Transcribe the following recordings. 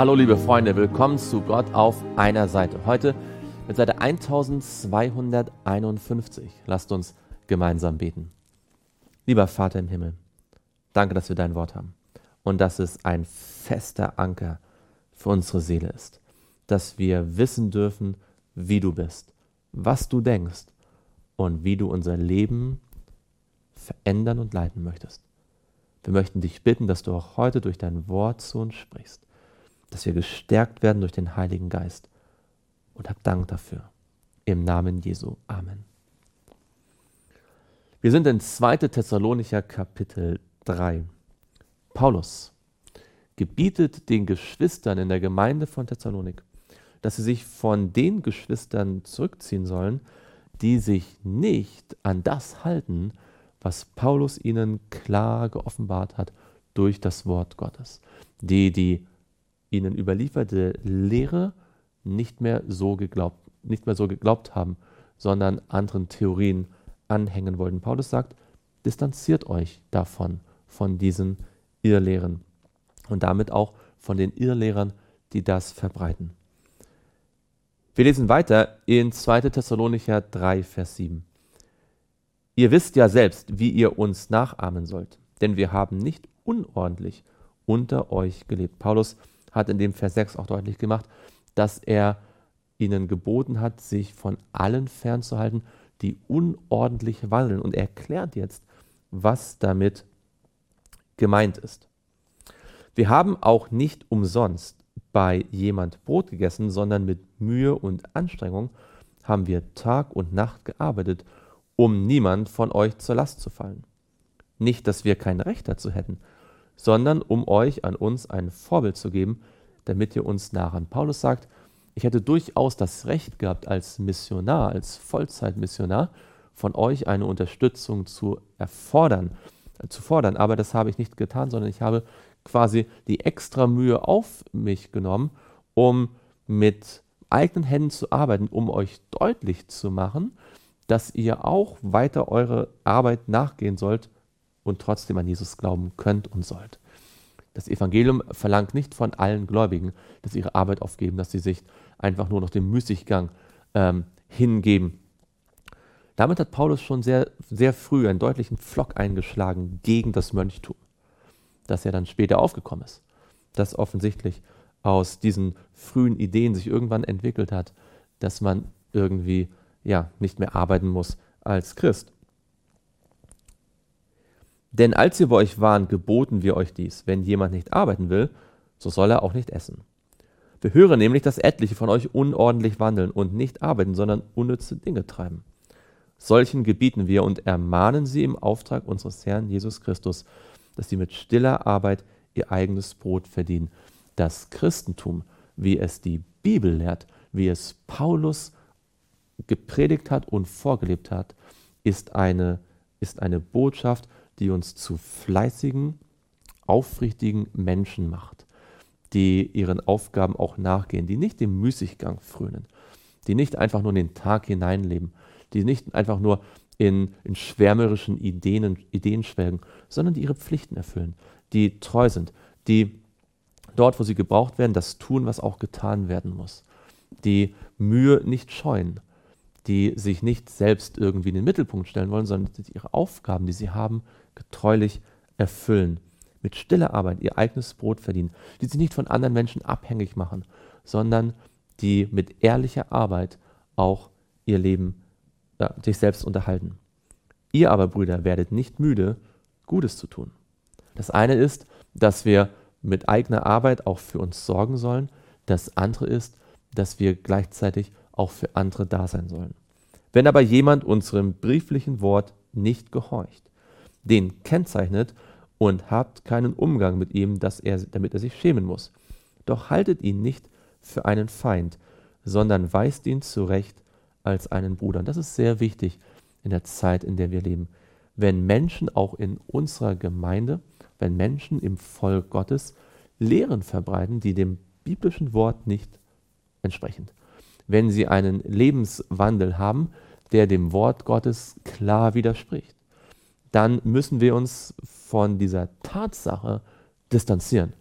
Hallo liebe Freunde, willkommen zu Gott auf einer Seite. Heute mit Seite 1251. Lasst uns gemeinsam beten. Lieber Vater im Himmel, danke, dass wir dein Wort haben und dass es ein fester Anker für unsere Seele ist, dass wir wissen dürfen, wie du bist, was du denkst und wie du unser Leben verändern und leiten möchtest. Wir möchten dich bitten, dass du auch heute durch dein Wort zu uns sprichst, dass wir gestärkt werden durch den Heiligen Geist. Und hab Dank dafür. Im Namen Jesu. Amen. Wir sind in 2. Thessalonicher Kapitel 3. Paulus gebietet den Geschwistern in der Gemeinde von Thessalonik, dass sie sich von den Geschwistern zurückziehen sollen, die sich nicht an das halten, was Paulus ihnen klar geoffenbart hat durch das Wort Gottes, die die ihnen überlieferte Lehre nicht mehr so geglaubt, nicht mehr so geglaubt haben, sondern anderen Theorien anhängen wollten. Paulus sagt, distanziert euch davon, von diesen Irrlehren und damit auch von den Irrlehrern, die das verbreiten. Wir lesen weiter in 2. Thessalonicher 3, Vers 7. Ihr wisst ja selbst, wie ihr uns nachahmen sollt, denn wir haben nicht unordentlich unter euch gelebt. Paulus hat in dem Vers 6 auch deutlich gemacht, dass er ihnen geboten hat, sich von allen fernzuhalten, die unordentlich wandeln. Und er erklärt jetzt, was damit gemeint ist. Wir haben auch nicht umsonst bei jemand Brot gegessen, sondern mit Mühe und Anstrengung haben wir Tag und Nacht gearbeitet um niemand von euch zur Last zu fallen. Nicht, dass wir kein Recht dazu hätten, sondern um euch an uns ein Vorbild zu geben, damit ihr uns nachen. Paulus sagt, ich hätte durchaus das Recht gehabt, als Missionar, als Vollzeitmissionar, von euch eine Unterstützung zu erfordern, äh, zu fordern, aber das habe ich nicht getan, sondern ich habe quasi die extra Mühe auf mich genommen, um mit eigenen Händen zu arbeiten, um euch deutlich zu machen, dass ihr auch weiter eure Arbeit nachgehen sollt und trotzdem an Jesus glauben könnt und sollt. Das Evangelium verlangt nicht von allen Gläubigen, dass sie ihre Arbeit aufgeben, dass sie sich einfach nur noch dem Müßiggang ähm, hingeben. Damit hat Paulus schon sehr, sehr früh einen deutlichen Pflock eingeschlagen gegen das Mönchtum, das ja dann später aufgekommen ist, das offensichtlich aus diesen frühen Ideen sich irgendwann entwickelt hat, dass man irgendwie ja nicht mehr arbeiten muss als Christ. Denn als wir bei euch waren, geboten wir euch dies, wenn jemand nicht arbeiten will, so soll er auch nicht essen. Wir hören nämlich, dass etliche von euch unordentlich wandeln und nicht arbeiten, sondern unnütze Dinge treiben. Solchen gebieten wir und ermahnen sie im Auftrag unseres Herrn Jesus Christus, dass sie mit stiller Arbeit ihr eigenes Brot verdienen. Das Christentum, wie es die Bibel lehrt, wie es Paulus gepredigt hat und vorgelebt hat, ist eine, ist eine Botschaft, die uns zu fleißigen, aufrichtigen Menschen macht, die ihren Aufgaben auch nachgehen, die nicht dem Müßiggang frönen, die nicht einfach nur in den Tag hineinleben, die nicht einfach nur in, in schwärmerischen Ideen, Ideen schwelgen, sondern die ihre Pflichten erfüllen, die treu sind, die dort, wo sie gebraucht werden, das tun, was auch getan werden muss, die Mühe nicht scheuen, die sich nicht selbst irgendwie in den Mittelpunkt stellen wollen, sondern ihre Aufgaben, die sie haben, getreulich erfüllen. Mit stiller Arbeit ihr eigenes Brot verdienen, die sich nicht von anderen Menschen abhängig machen, sondern die mit ehrlicher Arbeit auch ihr Leben, äh, sich selbst unterhalten. Ihr aber, Brüder, werdet nicht müde, Gutes zu tun. Das eine ist, dass wir mit eigener Arbeit auch für uns sorgen sollen. Das andere ist, dass wir gleichzeitig auch für andere da sein sollen. Wenn aber jemand unserem brieflichen Wort nicht gehorcht, den kennzeichnet und habt keinen Umgang mit ihm, dass er, damit er sich schämen muss. Doch haltet ihn nicht für einen Feind, sondern weist ihn zurecht als einen Bruder. Und das ist sehr wichtig in der Zeit, in der wir leben. Wenn Menschen auch in unserer Gemeinde, wenn Menschen im Volk Gottes Lehren verbreiten, die dem biblischen Wort nicht entsprechen wenn sie einen Lebenswandel haben, der dem Wort Gottes klar widerspricht. Dann müssen wir uns von dieser Tatsache distanzieren.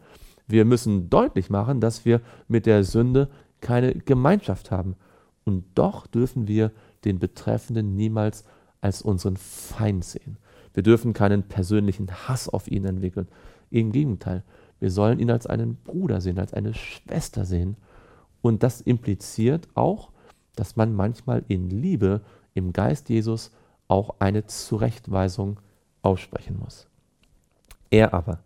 Wir müssen deutlich machen, dass wir mit der Sünde keine Gemeinschaft haben. Und doch dürfen wir den Betreffenden niemals als unseren Feind sehen. Wir dürfen keinen persönlichen Hass auf ihn entwickeln. Im Gegenteil, wir sollen ihn als einen Bruder sehen, als eine Schwester sehen. Und das impliziert auch, dass man manchmal in Liebe im Geist Jesus auch eine Zurechtweisung aussprechen muss. Er aber,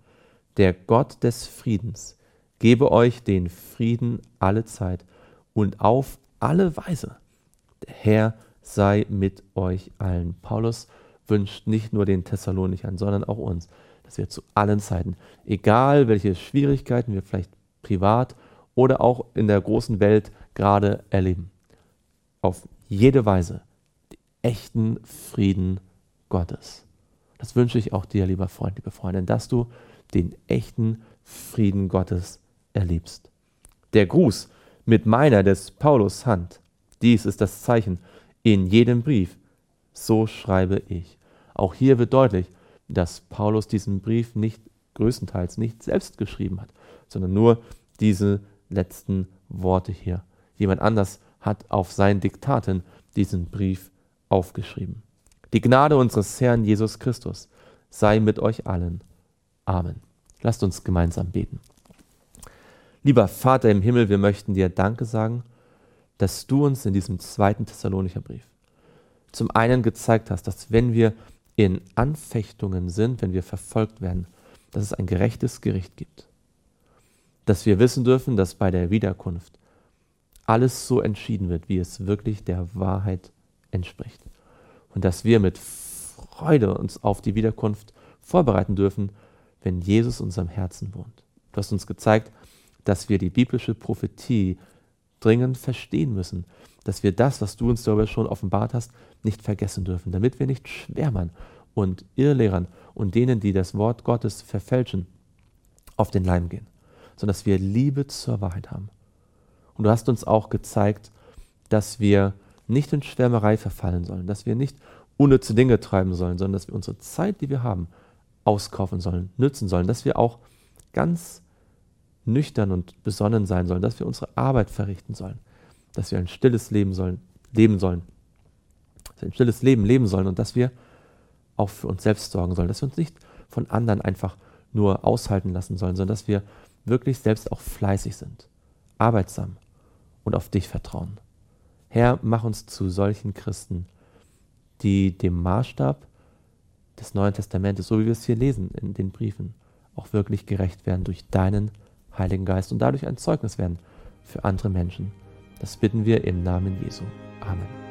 der Gott des Friedens, gebe euch den Frieden alle Zeit und auf alle Weise. Der Herr sei mit euch allen. Paulus wünscht nicht nur den Thessalonichern, sondern auch uns, dass wir zu allen Zeiten, egal welche Schwierigkeiten wir vielleicht privat oder auch in der großen Welt gerade erleben, auf jede Weise den echten Frieden Gottes. Das wünsche ich auch dir, lieber Freund, liebe Freundin, dass du den echten Frieden Gottes erlebst. Der Gruß mit meiner des Paulus Hand, dies ist das Zeichen in jedem Brief, so schreibe ich. Auch hier wird deutlich, dass Paulus diesen Brief nicht größtenteils nicht selbst geschrieben hat, sondern nur diese letzten Worte hier. Jemand anders hat auf sein Diktaten diesen Brief aufgeschrieben. Die Gnade unseres Herrn Jesus Christus sei mit euch allen. Amen. Lasst uns gemeinsam beten. Lieber Vater im Himmel, wir möchten dir Danke sagen, dass du uns in diesem zweiten Thessalonicher Brief zum einen gezeigt hast, dass wenn wir in Anfechtungen sind, wenn wir verfolgt werden, dass es ein gerechtes Gericht gibt. Dass wir wissen dürfen, dass bei der Wiederkunft alles so entschieden wird, wie es wirklich der Wahrheit entspricht. Und dass wir mit Freude uns auf die Wiederkunft vorbereiten dürfen, wenn Jesus in unserem Herzen wohnt. Du hast uns gezeigt, dass wir die biblische Prophetie dringend verstehen müssen, dass wir das, was du uns darüber schon offenbart hast, nicht vergessen dürfen, damit wir nicht Schwärmern und Irrlehrern und denen, die das Wort Gottes verfälschen, auf den Leim gehen, sondern dass wir Liebe zur Wahrheit haben. Und du hast uns auch gezeigt, dass wir nicht in Schwärmerei verfallen sollen, dass wir nicht unnütze Dinge treiben sollen, sondern dass wir unsere Zeit, die wir haben, auskaufen sollen, nützen sollen, dass wir auch ganz nüchtern und besonnen sein sollen, dass wir unsere Arbeit verrichten sollen, dass wir ein stilles Leben sollen, leben sollen, dass wir ein stilles Leben leben sollen und dass wir auch für uns selbst sorgen sollen, dass wir uns nicht von anderen einfach nur aushalten lassen sollen, sondern dass wir wirklich selbst auch fleißig sind, arbeitsam und auf dich vertrauen. Herr, mach uns zu solchen Christen, die dem Maßstab des Neuen Testamentes, so wie wir es hier lesen in den Briefen, auch wirklich gerecht werden durch deinen Heiligen Geist und dadurch ein Zeugnis werden für andere Menschen. Das bitten wir im Namen Jesu. Amen.